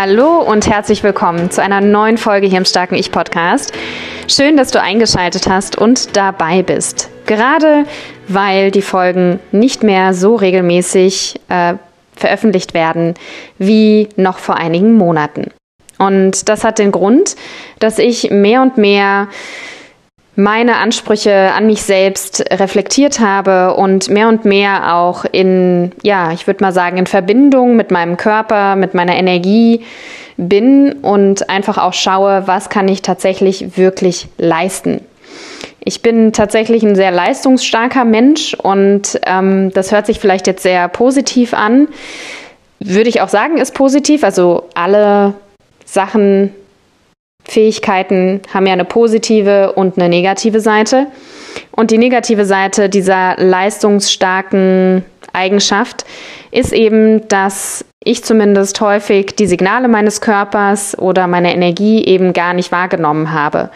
Hallo und herzlich willkommen zu einer neuen Folge hier im Starken Ich Podcast. Schön, dass du eingeschaltet hast und dabei bist. Gerade weil die Folgen nicht mehr so regelmäßig äh, veröffentlicht werden wie noch vor einigen Monaten. Und das hat den Grund, dass ich mehr und mehr meine Ansprüche an mich selbst reflektiert habe und mehr und mehr auch in, ja, ich würde mal sagen, in Verbindung mit meinem Körper, mit meiner Energie bin und einfach auch schaue, was kann ich tatsächlich wirklich leisten. Ich bin tatsächlich ein sehr leistungsstarker Mensch und ähm, das hört sich vielleicht jetzt sehr positiv an. Würde ich auch sagen, ist positiv. Also alle Sachen, Fähigkeiten haben ja eine positive und eine negative Seite. Und die negative Seite dieser leistungsstarken Eigenschaft ist eben, dass ich zumindest häufig die Signale meines Körpers oder meine Energie eben gar nicht wahrgenommen habe,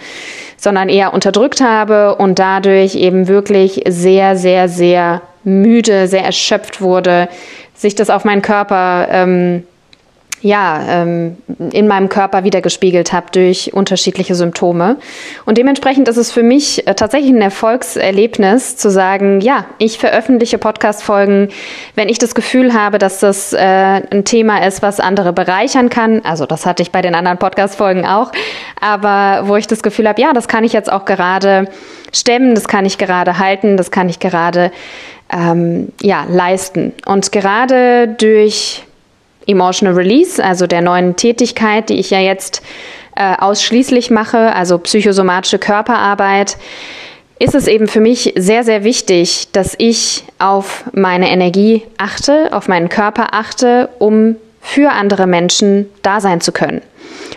sondern eher unterdrückt habe und dadurch eben wirklich sehr, sehr, sehr müde, sehr erschöpft wurde, sich das auf meinen Körper ähm, ja, ähm, in meinem Körper wiedergespiegelt habe durch unterschiedliche Symptome. Und dementsprechend ist es für mich äh, tatsächlich ein Erfolgserlebnis zu sagen, ja, ich veröffentliche Podcast-Folgen, wenn ich das Gefühl habe, dass das äh, ein Thema ist, was andere bereichern kann. Also das hatte ich bei den anderen Podcast-Folgen auch. Aber wo ich das Gefühl habe, ja, das kann ich jetzt auch gerade stemmen, das kann ich gerade halten, das kann ich gerade ähm, ja, leisten. Und gerade durch Emotional Release, also der neuen Tätigkeit, die ich ja jetzt äh, ausschließlich mache, also psychosomatische Körperarbeit, ist es eben für mich sehr, sehr wichtig, dass ich auf meine Energie achte, auf meinen Körper achte, um für andere Menschen da sein zu können,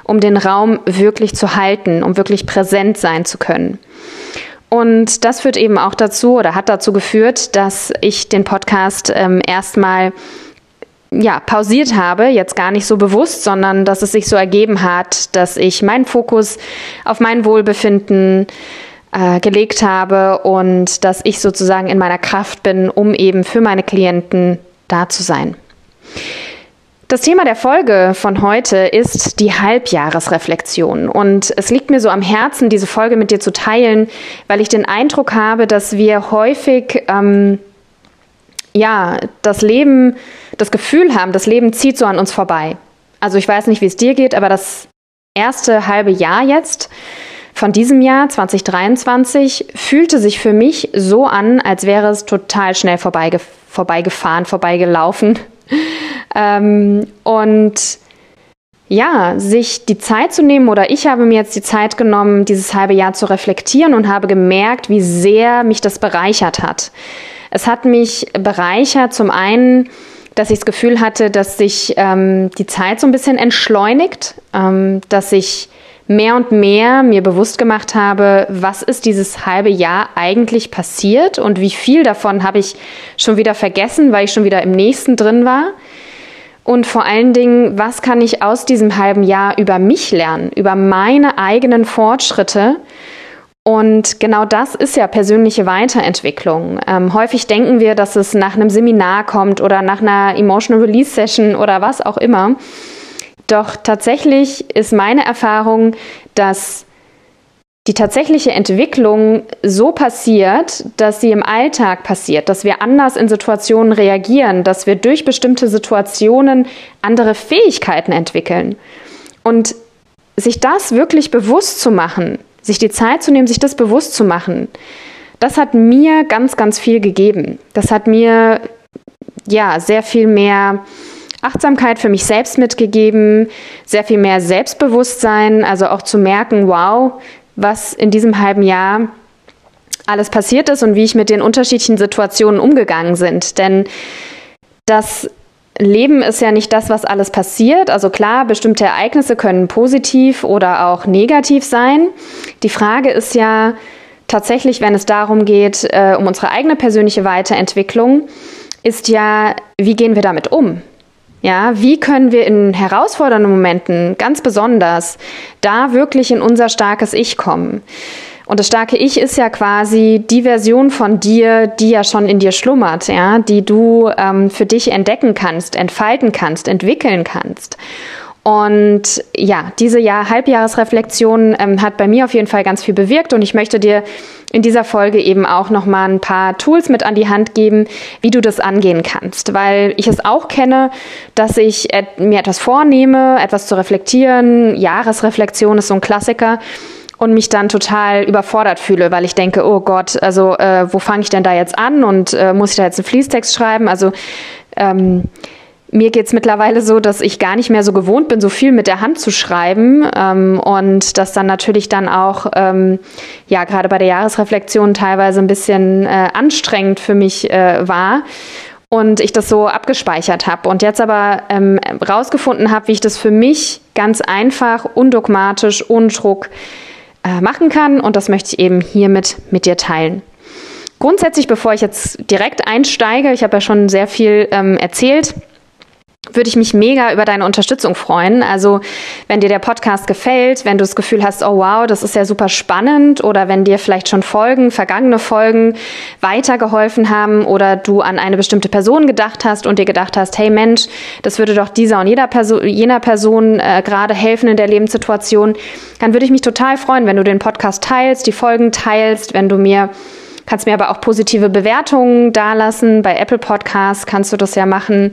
um den Raum wirklich zu halten, um wirklich präsent sein zu können. Und das führt eben auch dazu oder hat dazu geführt, dass ich den Podcast ähm, erstmal ja, pausiert habe, jetzt gar nicht so bewusst, sondern dass es sich so ergeben hat, dass ich meinen Fokus auf mein Wohlbefinden äh, gelegt habe und dass ich sozusagen in meiner Kraft bin, um eben für meine Klienten da zu sein. Das Thema der Folge von heute ist die Halbjahresreflexion. Und es liegt mir so am Herzen, diese Folge mit dir zu teilen, weil ich den Eindruck habe, dass wir häufig ähm, ja, das Leben, das Gefühl haben, das Leben zieht so an uns vorbei. Also ich weiß nicht, wie es dir geht, aber das erste halbe Jahr jetzt von diesem Jahr 2023 fühlte sich für mich so an, als wäre es total schnell vorbeige vorbeigefahren, vorbeigelaufen. ähm, und ja, sich die Zeit zu nehmen oder ich habe mir jetzt die Zeit genommen, dieses halbe Jahr zu reflektieren und habe gemerkt, wie sehr mich das bereichert hat. Es hat mich bereichert, zum einen, dass ich das Gefühl hatte, dass sich ähm, die Zeit so ein bisschen entschleunigt, ähm, dass ich mehr und mehr mir bewusst gemacht habe, was ist dieses halbe Jahr eigentlich passiert und wie viel davon habe ich schon wieder vergessen, weil ich schon wieder im nächsten drin war. Und vor allen Dingen, was kann ich aus diesem halben Jahr über mich lernen, über meine eigenen Fortschritte und genau das ist ja persönliche Weiterentwicklung. Ähm, häufig denken wir, dass es nach einem Seminar kommt oder nach einer Emotional Release Session oder was auch immer. Doch tatsächlich ist meine Erfahrung, dass die tatsächliche Entwicklung so passiert, dass sie im Alltag passiert, dass wir anders in Situationen reagieren, dass wir durch bestimmte Situationen andere Fähigkeiten entwickeln. Und sich das wirklich bewusst zu machen, sich die Zeit zu nehmen, sich das bewusst zu machen, das hat mir ganz, ganz viel gegeben. Das hat mir ja sehr viel mehr Achtsamkeit für mich selbst mitgegeben, sehr viel mehr Selbstbewusstsein, also auch zu merken, wow, was in diesem halben Jahr alles passiert ist und wie ich mit den unterschiedlichen Situationen umgegangen sind. Denn das Leben ist ja nicht das, was alles passiert. Also klar, bestimmte Ereignisse können positiv oder auch negativ sein. Die Frage ist ja tatsächlich, wenn es darum geht, äh, um unsere eigene persönliche Weiterentwicklung, ist ja, wie gehen wir damit um? Ja, wie können wir in herausfordernden Momenten ganz besonders da wirklich in unser starkes Ich kommen? Und das starke Ich ist ja quasi die Version von dir, die ja schon in dir schlummert, ja, die du ähm, für dich entdecken kannst, entfalten kannst, entwickeln kannst. Und ja, diese Jahr Halbjahresreflexion ähm, hat bei mir auf jeden Fall ganz viel bewirkt und ich möchte dir in dieser Folge eben auch noch mal ein paar Tools mit an die Hand geben, wie du das angehen kannst, weil ich es auch kenne, dass ich mir etwas vornehme, etwas zu reflektieren. Jahresreflexion ist so ein Klassiker und mich dann total überfordert fühle, weil ich denke, oh Gott, also äh, wo fange ich denn da jetzt an und äh, muss ich da jetzt einen Fließtext schreiben? Also ähm, mir geht es mittlerweile so, dass ich gar nicht mehr so gewohnt bin, so viel mit der Hand zu schreiben ähm, und das dann natürlich dann auch, ähm, ja, gerade bei der Jahresreflexion teilweise ein bisschen äh, anstrengend für mich äh, war und ich das so abgespeichert habe und jetzt aber ähm, rausgefunden habe, wie ich das für mich ganz einfach, undogmatisch, ohne Druck äh, machen kann. Und das möchte ich eben hiermit mit dir teilen. Grundsätzlich, bevor ich jetzt direkt einsteige, ich habe ja schon sehr viel ähm, erzählt, würde ich mich mega über deine Unterstützung freuen. Also wenn dir der Podcast gefällt, wenn du das Gefühl hast, oh wow, das ist ja super spannend oder wenn dir vielleicht schon Folgen, vergangene Folgen weitergeholfen haben oder du an eine bestimmte Person gedacht hast und dir gedacht hast, hey Mensch, das würde doch dieser und jeder Person, jener Person äh, gerade helfen in der Lebenssituation, dann würde ich mich total freuen, wenn du den Podcast teilst, die Folgen teilst, wenn du mir kannst mir aber auch positive Bewertungen dalassen. Bei Apple Podcasts kannst du das ja machen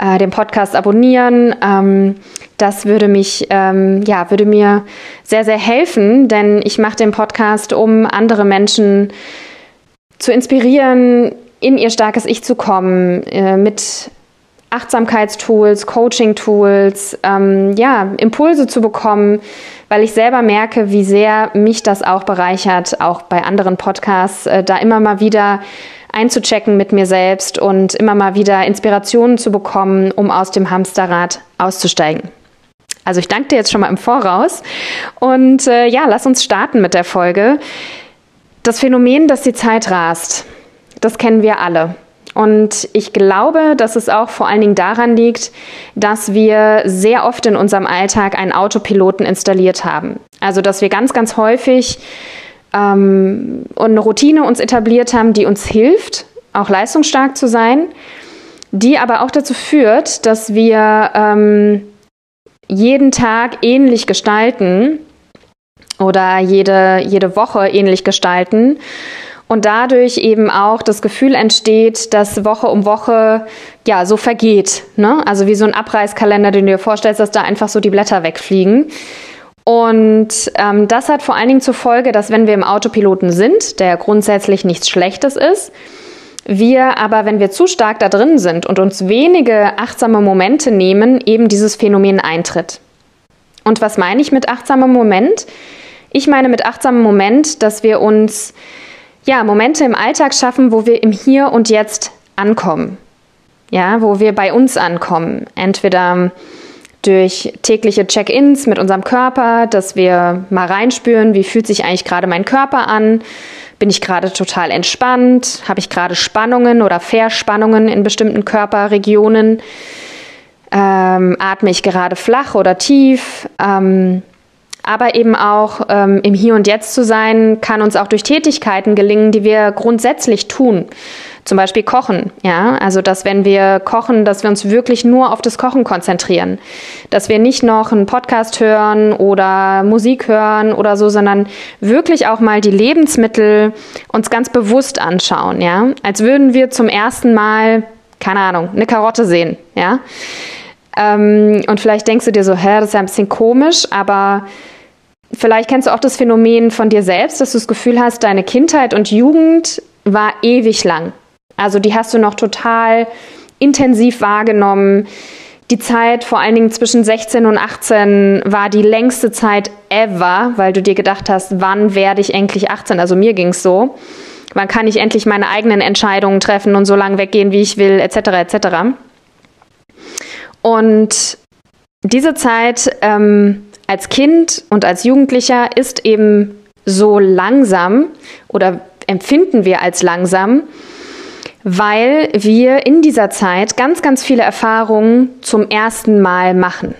äh, den Podcast abonnieren. Ähm, das würde mich, ähm, ja, würde mir sehr, sehr helfen, denn ich mache den Podcast, um andere Menschen zu inspirieren, in ihr starkes Ich zu kommen, äh, mit Achtsamkeitstools, Coaching-Tools, ähm, ja, Impulse zu bekommen, weil ich selber merke, wie sehr mich das auch bereichert, auch bei anderen Podcasts, äh, da immer mal wieder einzuchecken mit mir selbst und immer mal wieder Inspirationen zu bekommen, um aus dem Hamsterrad auszusteigen. Also ich danke dir jetzt schon mal im Voraus und äh, ja, lass uns starten mit der Folge. Das Phänomen, dass die Zeit rast, das kennen wir alle. Und ich glaube, dass es auch vor allen Dingen daran liegt, dass wir sehr oft in unserem Alltag einen Autopiloten installiert haben. Also dass wir ganz, ganz häufig ähm, und eine Routine uns etabliert haben, die uns hilft, auch leistungsstark zu sein, die aber auch dazu führt, dass wir ähm, jeden Tag ähnlich gestalten oder jede, jede Woche ähnlich gestalten und dadurch eben auch das Gefühl entsteht, dass Woche um Woche ja so vergeht. Ne? Also wie so ein Abreißkalender, den du dir vorstellst, dass da einfach so die Blätter wegfliegen. Und ähm, das hat vor allen Dingen zur Folge, dass wenn wir im Autopiloten sind, der grundsätzlich nichts Schlechtes ist, wir aber, wenn wir zu stark da drin sind und uns wenige achtsame Momente nehmen, eben dieses Phänomen eintritt. Und was meine ich mit achtsamem Moment? Ich meine mit achtsamem Moment, dass wir uns ja Momente im Alltag schaffen, wo wir im Hier und Jetzt ankommen. Ja, wo wir bei uns ankommen. Entweder durch tägliche Check-ins mit unserem Körper, dass wir mal reinspüren, wie fühlt sich eigentlich gerade mein Körper an? Bin ich gerade total entspannt? Habe ich gerade Spannungen oder Verspannungen in bestimmten Körperregionen? Ähm, atme ich gerade flach oder tief? Ähm, aber eben auch ähm, im Hier und Jetzt zu sein, kann uns auch durch Tätigkeiten gelingen, die wir grundsätzlich tun. Zum Beispiel Kochen, ja. Also, dass wenn wir kochen, dass wir uns wirklich nur auf das Kochen konzentrieren. Dass wir nicht noch einen Podcast hören oder Musik hören oder so, sondern wirklich auch mal die Lebensmittel uns ganz bewusst anschauen, ja. Als würden wir zum ersten Mal, keine Ahnung, eine Karotte sehen, ja. Ähm, und vielleicht denkst du dir so, hä, das ist ja ein bisschen komisch, aber vielleicht kennst du auch das Phänomen von dir selbst, dass du das Gefühl hast, deine Kindheit und Jugend war ewig lang. Also die hast du noch total intensiv wahrgenommen. Die Zeit vor allen Dingen zwischen 16 und 18 war die längste Zeit ever, weil du dir gedacht hast, wann werde ich endlich 18? Also mir ging es so. Wann kann ich endlich meine eigenen Entscheidungen treffen und so lange weggehen, wie ich will, etc. etc. Und diese Zeit ähm, als Kind und als Jugendlicher ist eben so langsam oder empfinden wir als langsam, weil wir in dieser Zeit ganz, ganz viele Erfahrungen zum ersten Mal machen.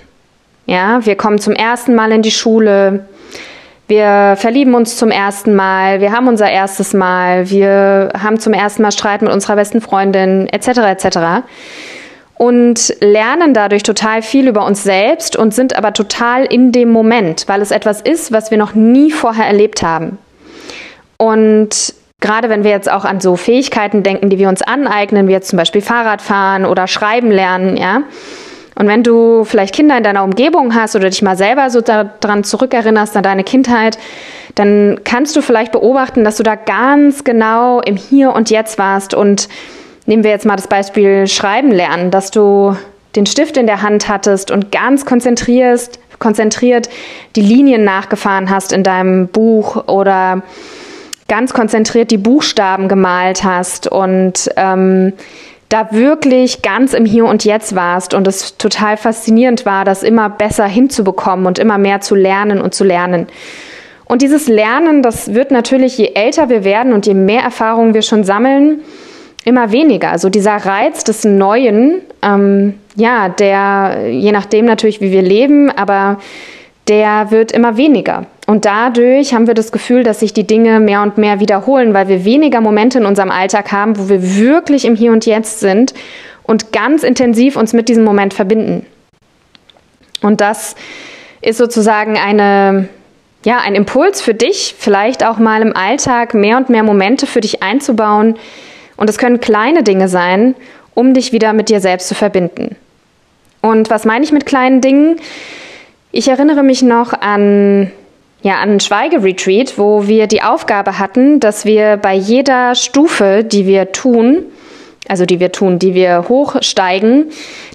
Ja, wir kommen zum ersten Mal in die Schule, wir verlieben uns zum ersten Mal, wir haben unser erstes Mal, wir haben zum ersten Mal Streit mit unserer besten Freundin, etc. etc. Und lernen dadurch total viel über uns selbst und sind aber total in dem Moment, weil es etwas ist, was wir noch nie vorher erlebt haben. Und gerade wenn wir jetzt auch an so Fähigkeiten denken, die wir uns aneignen, wie jetzt zum Beispiel Fahrradfahren oder Schreiben lernen, ja, und wenn du vielleicht Kinder in deiner Umgebung hast oder dich mal selber so daran zurückerinnerst, an deine Kindheit, dann kannst du vielleicht beobachten, dass du da ganz genau im Hier und Jetzt warst. Und nehmen wir jetzt mal das Beispiel Schreiben lernen, dass du den Stift in der Hand hattest und ganz konzentrierst, konzentriert die Linien nachgefahren hast in deinem Buch oder ganz konzentriert die Buchstaben gemalt hast und ähm, da wirklich ganz im Hier und Jetzt warst und es total faszinierend war, das immer besser hinzubekommen und immer mehr zu lernen und zu lernen. Und dieses Lernen, das wird natürlich, je älter wir werden und je mehr Erfahrungen wir schon sammeln, immer weniger. Also dieser Reiz des Neuen, ähm, ja, der, je nachdem natürlich, wie wir leben, aber der wird immer weniger. Und dadurch haben wir das Gefühl, dass sich die Dinge mehr und mehr wiederholen, weil wir weniger Momente in unserem Alltag haben, wo wir wirklich im Hier und Jetzt sind und ganz intensiv uns mit diesem Moment verbinden. Und das ist sozusagen eine, ja, ein Impuls für dich, vielleicht auch mal im Alltag mehr und mehr Momente für dich einzubauen. Und es können kleine Dinge sein, um dich wieder mit dir selbst zu verbinden. Und was meine ich mit kleinen Dingen? Ich erinnere mich noch an ja, an Schweigeretreat, wo wir die Aufgabe hatten, dass wir bei jeder Stufe, die wir tun, also die wir tun, die wir hochsteigen,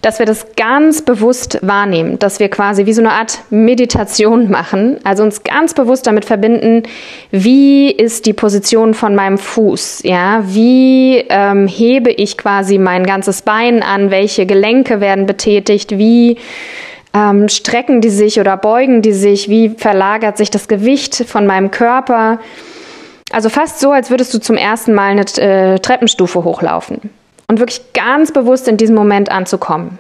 dass wir das ganz bewusst wahrnehmen, dass wir quasi wie so eine Art Meditation machen, also uns ganz bewusst damit verbinden, wie ist die Position von meinem Fuß, ja, wie ähm, hebe ich quasi mein ganzes Bein an, welche Gelenke werden betätigt, wie ähm, strecken die sich oder beugen die sich? Wie verlagert sich das Gewicht von meinem Körper? Also fast so, als würdest du zum ersten Mal eine äh, Treppenstufe hochlaufen. Und wirklich ganz bewusst in diesem Moment anzukommen.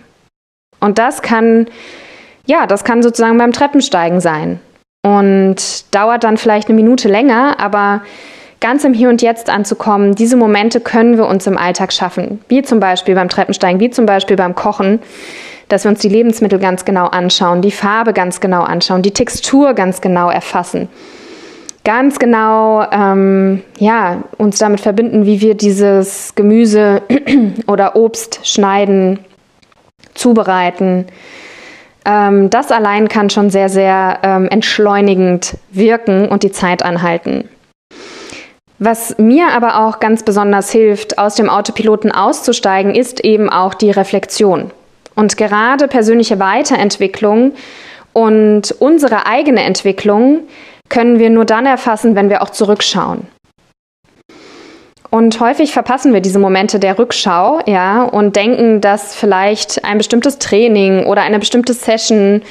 Und das kann, ja, das kann sozusagen beim Treppensteigen sein. Und dauert dann vielleicht eine Minute länger, aber ganz im Hier und Jetzt anzukommen, diese Momente können wir uns im Alltag schaffen. Wie zum Beispiel beim Treppensteigen, wie zum Beispiel beim Kochen dass wir uns die Lebensmittel ganz genau anschauen, die Farbe ganz genau anschauen, die Textur ganz genau erfassen. Ganz genau, ähm, ja, uns damit verbinden, wie wir dieses Gemüse oder Obst schneiden, zubereiten. Ähm, das allein kann schon sehr, sehr ähm, entschleunigend wirken und die Zeit anhalten. Was mir aber auch ganz besonders hilft, aus dem Autopiloten auszusteigen, ist eben auch die Reflexion. Und gerade persönliche Weiterentwicklung und unsere eigene Entwicklung können wir nur dann erfassen, wenn wir auch zurückschauen. Und häufig verpassen wir diese Momente der Rückschau, ja, und denken, dass vielleicht ein bestimmtes Training oder eine bestimmte Session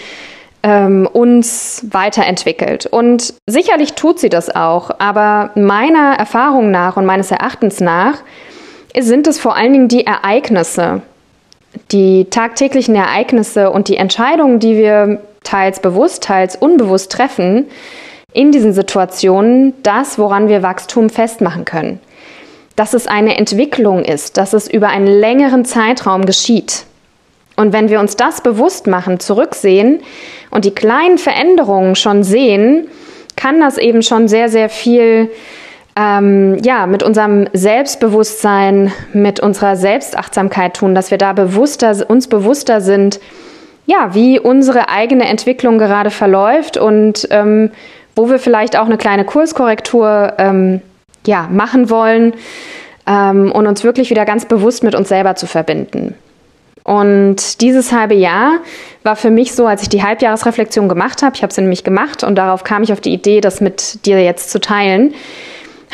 ähm, uns weiterentwickelt. Und sicherlich tut sie das auch, aber meiner Erfahrung nach und meines Erachtens nach sind es vor allen Dingen die Ereignisse, die tagtäglichen Ereignisse und die Entscheidungen, die wir teils bewusst, teils unbewusst treffen, in diesen Situationen das, woran wir Wachstum festmachen können. Dass es eine Entwicklung ist, dass es über einen längeren Zeitraum geschieht. Und wenn wir uns das bewusst machen, zurücksehen und die kleinen Veränderungen schon sehen, kann das eben schon sehr, sehr viel ähm, ja, mit unserem Selbstbewusstsein, mit unserer Selbstachtsamkeit tun, dass wir da bewusster, uns bewusster sind, ja, wie unsere eigene Entwicklung gerade verläuft und ähm, wo wir vielleicht auch eine kleine Kurskorrektur ähm, ja, machen wollen ähm, und uns wirklich wieder ganz bewusst mit uns selber zu verbinden. Und dieses halbe Jahr war für mich so, als ich die Halbjahresreflexion gemacht habe, ich habe sie nämlich gemacht und darauf kam ich auf die Idee, das mit dir jetzt zu teilen,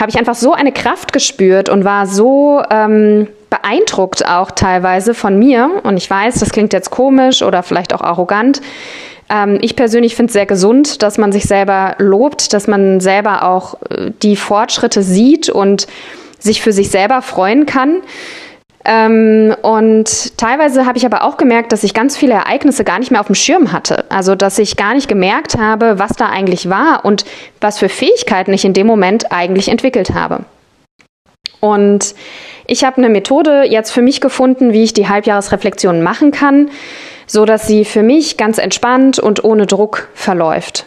habe ich einfach so eine Kraft gespürt und war so, ähm, beeindruckt auch teilweise von mir. Und ich weiß, das klingt jetzt komisch oder vielleicht auch arrogant. Ähm, ich persönlich finde es sehr gesund, dass man sich selber lobt, dass man selber auch äh, die Fortschritte sieht und sich für sich selber freuen kann. Ähm, und teilweise habe ich aber auch gemerkt, dass ich ganz viele Ereignisse gar nicht mehr auf dem Schirm hatte. Also, dass ich gar nicht gemerkt habe, was da eigentlich war und was für Fähigkeiten ich in dem Moment eigentlich entwickelt habe. Und ich habe eine Methode jetzt für mich gefunden, wie ich die Halbjahresreflexion machen kann, so dass sie für mich ganz entspannt und ohne Druck verläuft.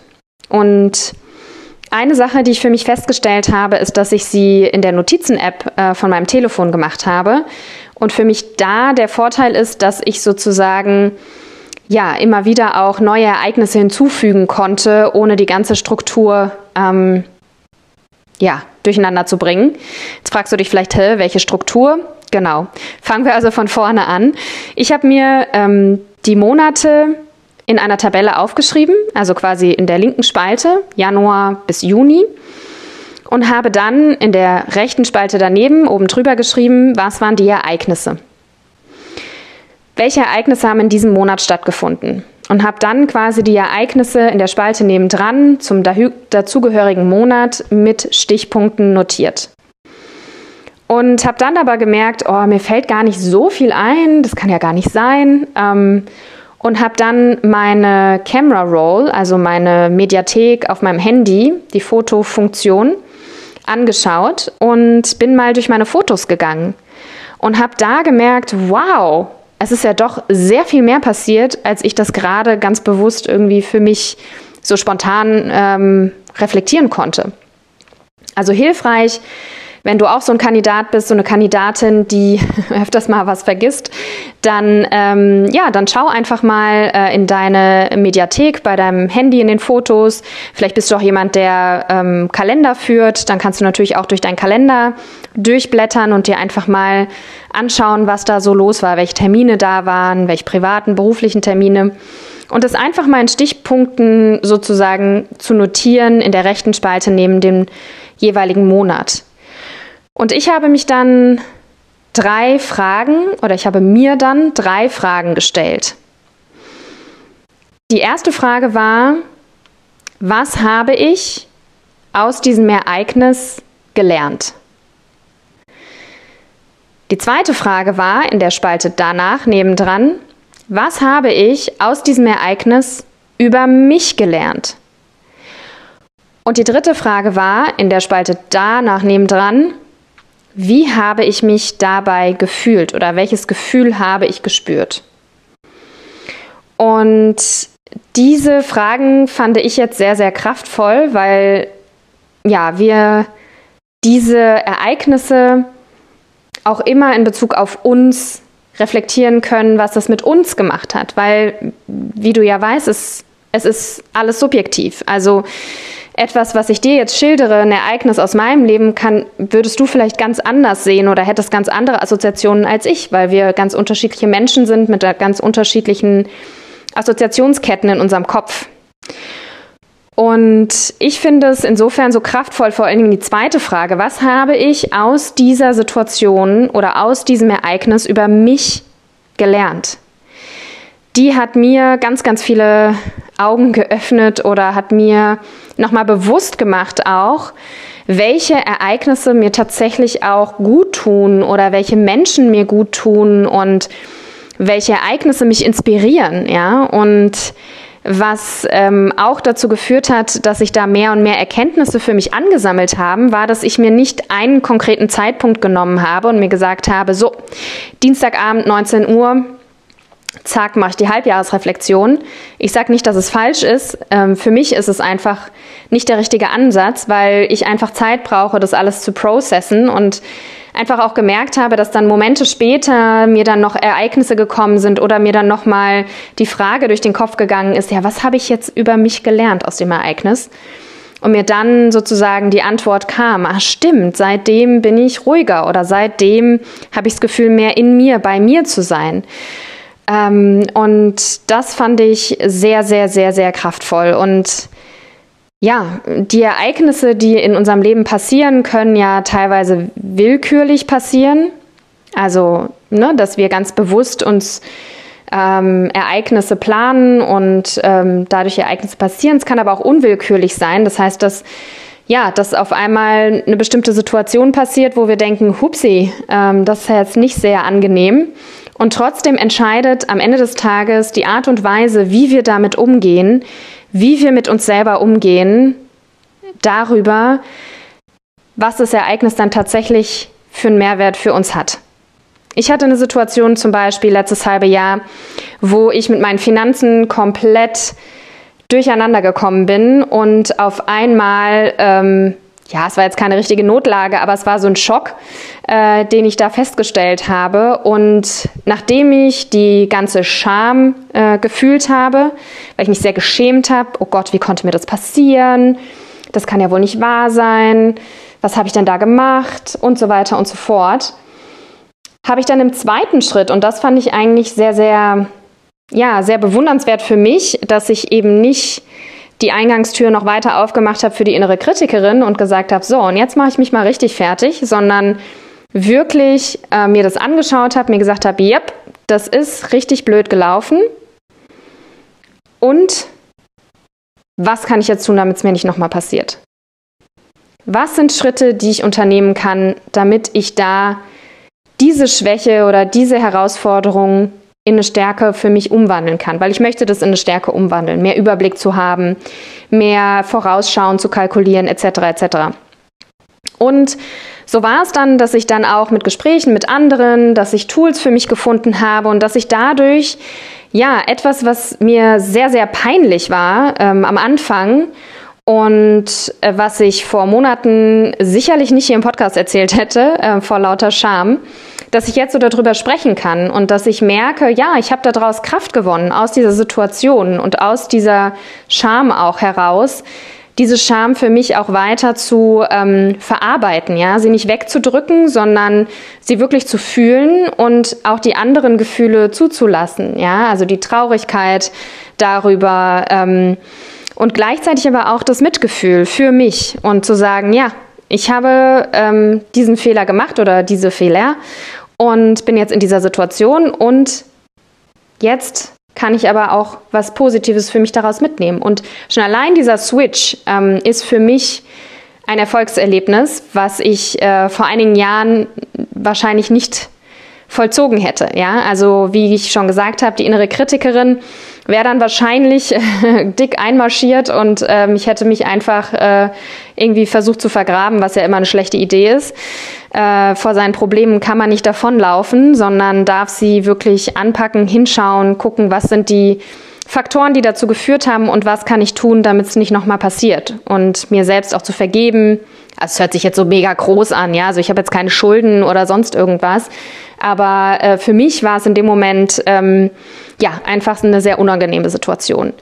Und eine Sache, die ich für mich festgestellt habe, ist, dass ich sie in der Notizen-App äh, von meinem Telefon gemacht habe. Und für mich da der Vorteil ist, dass ich sozusagen ja immer wieder auch neue Ereignisse hinzufügen konnte, ohne die ganze Struktur ähm, ja, durcheinander zu bringen. Jetzt fragst du dich vielleicht, welche Struktur? Genau. Fangen wir also von vorne an. Ich habe mir ähm, die Monate in einer Tabelle aufgeschrieben, also quasi in der linken Spalte, Januar bis Juni. Und habe dann in der rechten Spalte daneben oben drüber geschrieben, was waren die Ereignisse. Welche Ereignisse haben in diesem Monat stattgefunden? Und habe dann quasi die Ereignisse in der Spalte nebendran zum dazugehörigen Monat mit Stichpunkten notiert. Und habe dann aber gemerkt, oh, mir fällt gar nicht so viel ein, das kann ja gar nicht sein. Ähm, und habe dann meine Camera Roll, also meine Mediathek auf meinem Handy, die Fotofunktion, angeschaut und bin mal durch meine Fotos gegangen und habe da gemerkt, wow, es ist ja doch sehr viel mehr passiert, als ich das gerade ganz bewusst irgendwie für mich so spontan ähm, reflektieren konnte. Also hilfreich wenn du auch so ein Kandidat bist, so eine Kandidatin, die öfters mal was vergisst, dann, ähm, ja, dann schau einfach mal äh, in deine Mediathek bei deinem Handy in den Fotos. Vielleicht bist du auch jemand, der ähm, Kalender führt. Dann kannst du natürlich auch durch deinen Kalender durchblättern und dir einfach mal anschauen, was da so los war, welche Termine da waren, welche privaten, beruflichen Termine. Und das einfach mal in Stichpunkten sozusagen zu notieren in der rechten Spalte neben dem jeweiligen Monat. Und ich habe mich dann drei Fragen oder ich habe mir dann drei Fragen gestellt. Die erste Frage war, was habe ich aus diesem Ereignis gelernt? Die zweite Frage war in der Spalte danach nebendran, was habe ich aus diesem Ereignis über mich gelernt? Und die dritte Frage war in der Spalte danach nebendran, wie habe ich mich dabei gefühlt oder welches Gefühl habe ich gespürt? Und diese Fragen fand ich jetzt sehr, sehr kraftvoll, weil ja, wir diese Ereignisse auch immer in Bezug auf uns reflektieren können, was das mit uns gemacht hat. Weil, wie du ja weißt, es, es ist alles subjektiv. Also etwas, was ich dir jetzt schildere, ein Ereignis aus meinem Leben, kann, würdest du vielleicht ganz anders sehen oder hättest ganz andere Assoziationen als ich, weil wir ganz unterschiedliche Menschen sind mit ganz unterschiedlichen Assoziationsketten in unserem Kopf. Und ich finde es insofern so kraftvoll, vor allen Dingen die zweite Frage, was habe ich aus dieser Situation oder aus diesem Ereignis über mich gelernt? Die hat mir ganz, ganz viele Augen geöffnet oder hat mir nochmal bewusst gemacht auch, welche Ereignisse mir tatsächlich auch gut tun oder welche Menschen mir gut tun und welche Ereignisse mich inspirieren, ja, und was ähm, auch dazu geführt hat, dass ich da mehr und mehr Erkenntnisse für mich angesammelt habe, war, dass ich mir nicht einen konkreten Zeitpunkt genommen habe und mir gesagt habe, so, Dienstagabend 19 Uhr, zack, mache ich die Halbjahresreflexion. Ich sage nicht, dass es falsch ist. Ähm, für mich ist es einfach nicht der richtige Ansatz, weil ich einfach Zeit brauche, das alles zu processen und einfach auch gemerkt habe, dass dann Momente später mir dann noch Ereignisse gekommen sind oder mir dann nochmal die Frage durch den Kopf gegangen ist, ja, was habe ich jetzt über mich gelernt aus dem Ereignis? Und mir dann sozusagen die Antwort kam, ach stimmt, seitdem bin ich ruhiger oder seitdem habe ich das Gefühl, mehr in mir, bei mir zu sein. Ähm, und das fand ich sehr, sehr, sehr, sehr kraftvoll. Und ja, die Ereignisse, die in unserem Leben passieren, können ja teilweise willkürlich passieren. Also, ne, dass wir ganz bewusst uns ähm, Ereignisse planen und ähm, dadurch Ereignisse passieren. Es kann aber auch unwillkürlich sein. Das heißt, dass ja, dass auf einmal eine bestimmte Situation passiert, wo wir denken, hupsi, ähm, das ist jetzt nicht sehr angenehm. Und trotzdem entscheidet am Ende des Tages die Art und Weise, wie wir damit umgehen, wie wir mit uns selber umgehen, darüber, was das Ereignis dann tatsächlich für einen Mehrwert für uns hat. Ich hatte eine Situation zum Beispiel letztes halbe Jahr, wo ich mit meinen Finanzen komplett durcheinander gekommen bin und auf einmal, ähm, ja, es war jetzt keine richtige Notlage, aber es war so ein Schock, äh, den ich da festgestellt habe. Und nachdem ich die ganze Scham äh, gefühlt habe, weil ich mich sehr geschämt habe, oh Gott, wie konnte mir das passieren? Das kann ja wohl nicht wahr sein. Was habe ich denn da gemacht? Und so weiter und so fort habe ich dann im zweiten Schritt, und das fand ich eigentlich sehr, sehr, ja, sehr bewundernswert für mich, dass ich eben nicht die Eingangstür noch weiter aufgemacht habe für die innere Kritikerin und gesagt habe, so, und jetzt mache ich mich mal richtig fertig, sondern wirklich äh, mir das angeschaut habe, mir gesagt habe, yep, das ist richtig blöd gelaufen. Und was kann ich jetzt tun, damit es mir nicht nochmal passiert? Was sind Schritte, die ich unternehmen kann, damit ich da diese Schwäche oder diese Herausforderung in eine Stärke für mich umwandeln kann, weil ich möchte das in eine Stärke umwandeln, mehr Überblick zu haben, mehr Vorausschauen zu kalkulieren etc. etc. Und so war es dann, dass ich dann auch mit Gesprächen mit anderen, dass ich Tools für mich gefunden habe und dass ich dadurch ja etwas, was mir sehr sehr peinlich war ähm, am Anfang und äh, was ich vor Monaten sicherlich nicht hier im Podcast erzählt hätte, äh, vor lauter Scham, dass ich jetzt so darüber sprechen kann und dass ich merke, ja, ich habe daraus Kraft gewonnen, aus dieser Situation und aus dieser Scham auch heraus, diese Scham für mich auch weiter zu ähm, verarbeiten, ja, sie nicht wegzudrücken, sondern sie wirklich zu fühlen und auch die anderen Gefühle zuzulassen, ja, also die Traurigkeit darüber ähm, und gleichzeitig aber auch das Mitgefühl für mich und zu sagen, ja, ich habe ähm, diesen Fehler gemacht oder diese Fehler und bin jetzt in dieser Situation und jetzt kann ich aber auch was Positives für mich daraus mitnehmen. Und schon allein dieser Switch ähm, ist für mich ein Erfolgserlebnis, was ich äh, vor einigen Jahren wahrscheinlich nicht vollzogen hätte. Ja, also wie ich schon gesagt habe, die innere Kritikerin wäre dann wahrscheinlich dick einmarschiert und ähm, ich hätte mich einfach äh, irgendwie versucht zu vergraben, was ja immer eine schlechte Idee ist. Äh, vor seinen Problemen kann man nicht davonlaufen, sondern darf sie wirklich anpacken, hinschauen, gucken, was sind die Faktoren, die dazu geführt haben und was kann ich tun, damit es nicht nochmal passiert und mir selbst auch zu vergeben. Also es hört sich jetzt so mega groß an, ja. Also ich habe jetzt keine Schulden oder sonst irgendwas, aber äh, für mich war es in dem Moment ähm, ja einfach eine sehr unangenehme Situation.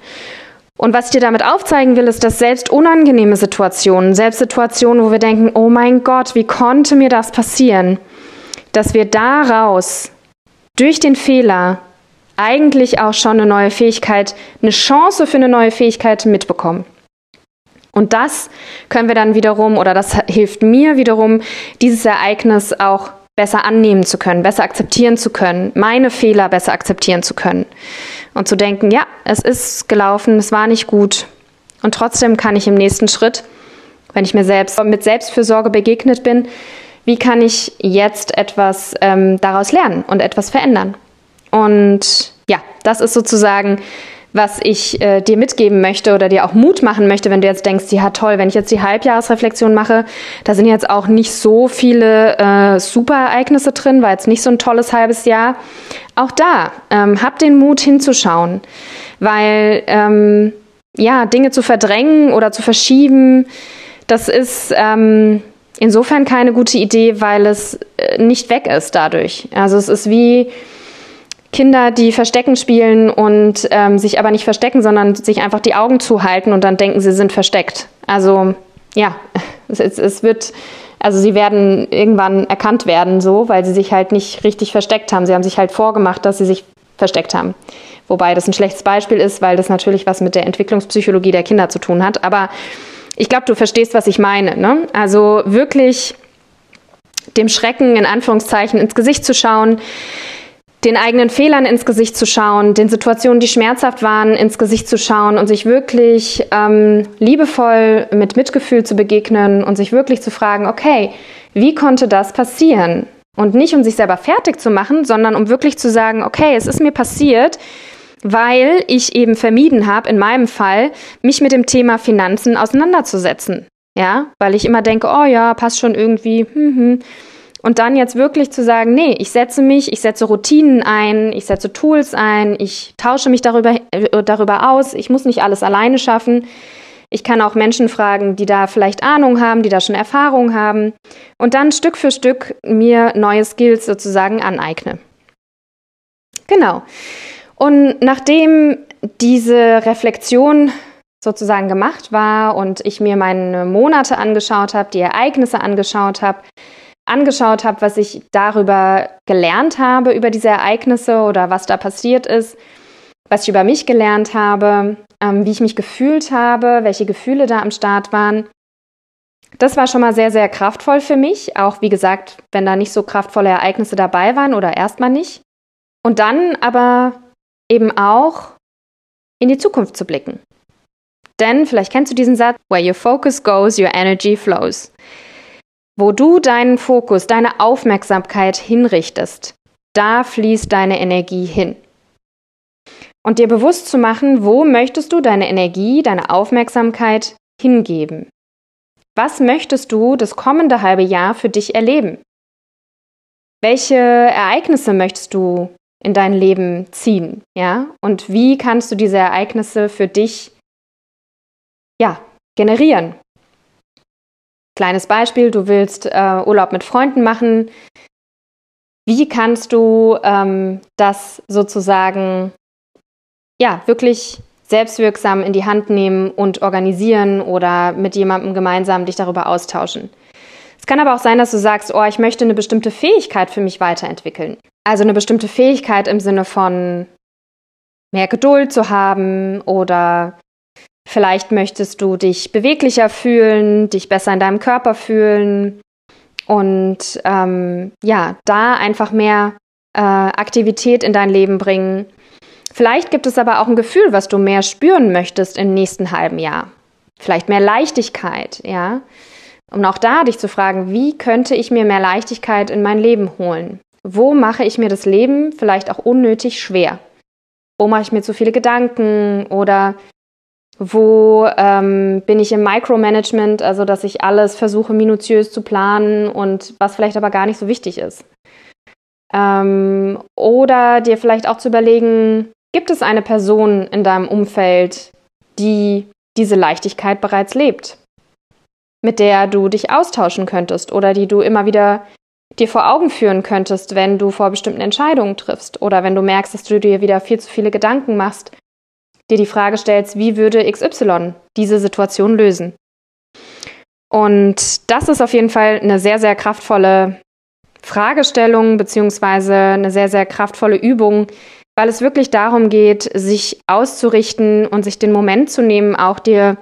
Und was ich dir damit aufzeigen will, ist, dass selbst unangenehme Situationen, selbst Situationen, wo wir denken, oh mein Gott, wie konnte mir das passieren, dass wir daraus durch den Fehler eigentlich auch schon eine neue Fähigkeit, eine Chance für eine neue Fähigkeit mitbekommen. Und das können wir dann wiederum, oder das hilft mir wiederum, dieses Ereignis auch besser annehmen zu können, besser akzeptieren zu können, meine Fehler besser akzeptieren zu können und zu denken, ja, es ist gelaufen, es war nicht gut und trotzdem kann ich im nächsten Schritt, wenn ich mir selbst mit Selbstfürsorge begegnet bin, wie kann ich jetzt etwas ähm, daraus lernen und etwas verändern? Und ja, das ist sozusagen was ich äh, dir mitgeben möchte oder dir auch Mut machen möchte, wenn du jetzt denkst, ja toll, wenn ich jetzt die Halbjahresreflexion mache, da sind jetzt auch nicht so viele äh, Superereignisse drin, war jetzt nicht so ein tolles halbes Jahr. Auch da, ähm, hab den Mut hinzuschauen, weil ähm, ja, Dinge zu verdrängen oder zu verschieben, das ist ähm, insofern keine gute Idee, weil es äh, nicht weg ist dadurch. Also es ist wie Kinder, die Verstecken spielen und ähm, sich aber nicht verstecken, sondern sich einfach die Augen zuhalten und dann denken, sie sind versteckt. Also ja, es, es wird, also sie werden irgendwann erkannt werden, so, weil sie sich halt nicht richtig versteckt haben. Sie haben sich halt vorgemacht, dass sie sich versteckt haben. Wobei das ein schlechtes Beispiel ist, weil das natürlich was mit der Entwicklungspsychologie der Kinder zu tun hat. Aber ich glaube, du verstehst, was ich meine. Ne? Also wirklich dem Schrecken in Anführungszeichen ins Gesicht zu schauen, den eigenen Fehlern ins Gesicht zu schauen, den Situationen, die schmerzhaft waren, ins Gesicht zu schauen und sich wirklich ähm, liebevoll mit Mitgefühl zu begegnen und sich wirklich zu fragen, okay, wie konnte das passieren? Und nicht um sich selber fertig zu machen, sondern um wirklich zu sagen, okay, es ist mir passiert, weil ich eben vermieden habe, in meinem Fall, mich mit dem Thema Finanzen auseinanderzusetzen. Ja, weil ich immer denke, oh ja, passt schon irgendwie. Hm, hm. Und dann jetzt wirklich zu sagen, nee, ich setze mich, ich setze Routinen ein, ich setze Tools ein, ich tausche mich darüber, äh, darüber aus, ich muss nicht alles alleine schaffen. Ich kann auch Menschen fragen, die da vielleicht Ahnung haben, die da schon Erfahrung haben und dann Stück für Stück mir neue Skills sozusagen aneigne. Genau. Und nachdem diese Reflexion sozusagen gemacht war und ich mir meine Monate angeschaut habe, die Ereignisse angeschaut habe, angeschaut habe, was ich darüber gelernt habe, über diese Ereignisse oder was da passiert ist, was ich über mich gelernt habe, ähm, wie ich mich gefühlt habe, welche Gefühle da am Start waren. Das war schon mal sehr, sehr kraftvoll für mich. Auch wie gesagt, wenn da nicht so kraftvolle Ereignisse dabei waren oder erstmal nicht. Und dann aber eben auch in die Zukunft zu blicken. Denn vielleicht kennst du diesen Satz, where your focus goes, your energy flows. Wo du deinen Fokus, deine Aufmerksamkeit hinrichtest, da fließt deine Energie hin. Und dir bewusst zu machen, wo möchtest du deine Energie, deine Aufmerksamkeit hingeben? Was möchtest du das kommende halbe Jahr für dich erleben? Welche Ereignisse möchtest du in dein Leben ziehen, ja? Und wie kannst du diese Ereignisse für dich ja, generieren? Kleines Beispiel, du willst äh, Urlaub mit Freunden machen. Wie kannst du ähm, das sozusagen ja wirklich selbstwirksam in die Hand nehmen und organisieren oder mit jemandem gemeinsam dich darüber austauschen? Es kann aber auch sein, dass du sagst, oh, ich möchte eine bestimmte Fähigkeit für mich weiterentwickeln. Also eine bestimmte Fähigkeit im Sinne von mehr Geduld zu haben oder Vielleicht möchtest du dich beweglicher fühlen, dich besser in deinem Körper fühlen und ähm, ja, da einfach mehr äh, Aktivität in dein Leben bringen. Vielleicht gibt es aber auch ein Gefühl, was du mehr spüren möchtest im nächsten halben Jahr. Vielleicht mehr Leichtigkeit, ja. Um auch da dich zu fragen, wie könnte ich mir mehr Leichtigkeit in mein Leben holen? Wo mache ich mir das Leben vielleicht auch unnötig schwer? Wo mache ich mir zu viele Gedanken oder wo ähm, bin ich im Micromanagement, also dass ich alles versuche minutiös zu planen und was vielleicht aber gar nicht so wichtig ist. Ähm, oder dir vielleicht auch zu überlegen, gibt es eine Person in deinem Umfeld, die diese Leichtigkeit bereits lebt, mit der du dich austauschen könntest oder die du immer wieder dir vor Augen führen könntest, wenn du vor bestimmten Entscheidungen triffst oder wenn du merkst, dass du dir wieder viel zu viele Gedanken machst dir die Frage stellst, wie würde XY diese Situation lösen? Und das ist auf jeden Fall eine sehr, sehr kraftvolle Fragestellung beziehungsweise eine sehr, sehr kraftvolle Übung, weil es wirklich darum geht, sich auszurichten und sich den Moment zu nehmen, auch dir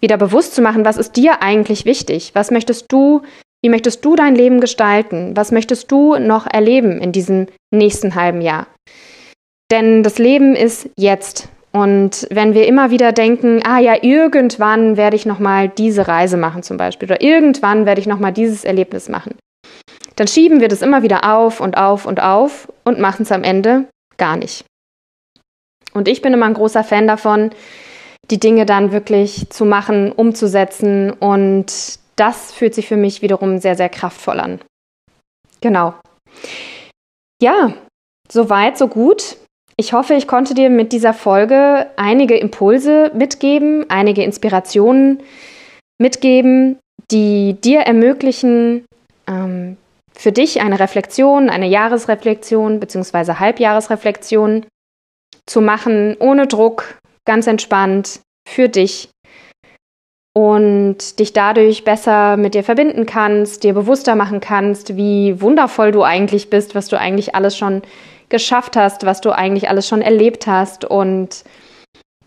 wieder bewusst zu machen, was ist dir eigentlich wichtig? Was möchtest du, wie möchtest du dein Leben gestalten? Was möchtest du noch erleben in diesem nächsten halben Jahr? Denn das Leben ist jetzt. Und wenn wir immer wieder denken, ah ja, irgendwann werde ich nochmal diese Reise machen zum Beispiel oder irgendwann werde ich nochmal dieses Erlebnis machen, dann schieben wir das immer wieder auf und auf und auf und machen es am Ende gar nicht. Und ich bin immer ein großer Fan davon, die Dinge dann wirklich zu machen, umzusetzen und das fühlt sich für mich wiederum sehr, sehr kraftvoll an. Genau. Ja, soweit, so gut. Ich hoffe, ich konnte dir mit dieser Folge einige Impulse mitgeben, einige Inspirationen mitgeben, die dir ermöglichen, ähm, für dich eine Reflexion, eine Jahresreflexion bzw. Halbjahresreflexion zu machen, ohne Druck, ganz entspannt, für dich und dich dadurch besser mit dir verbinden kannst, dir bewusster machen kannst, wie wundervoll du eigentlich bist, was du eigentlich alles schon geschafft hast, was du eigentlich alles schon erlebt hast und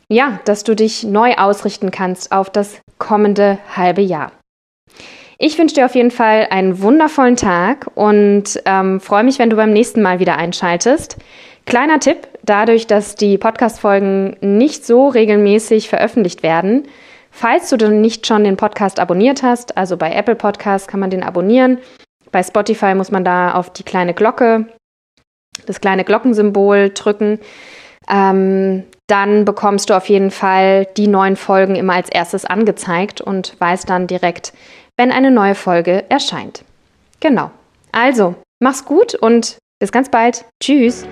ja, dass du dich neu ausrichten kannst auf das kommende halbe Jahr. Ich wünsche dir auf jeden Fall einen wundervollen Tag und ähm, freue mich, wenn du beim nächsten Mal wieder einschaltest. Kleiner Tipp, dadurch, dass die Podcast-Folgen nicht so regelmäßig veröffentlicht werden, falls du dann nicht schon den Podcast abonniert hast, also bei Apple Podcast kann man den abonnieren, bei Spotify muss man da auf die kleine Glocke, das kleine Glockensymbol drücken, ähm, dann bekommst du auf jeden Fall die neuen Folgen immer als erstes angezeigt und weißt dann direkt, wenn eine neue Folge erscheint. Genau. Also, mach's gut und bis ganz bald. Tschüss.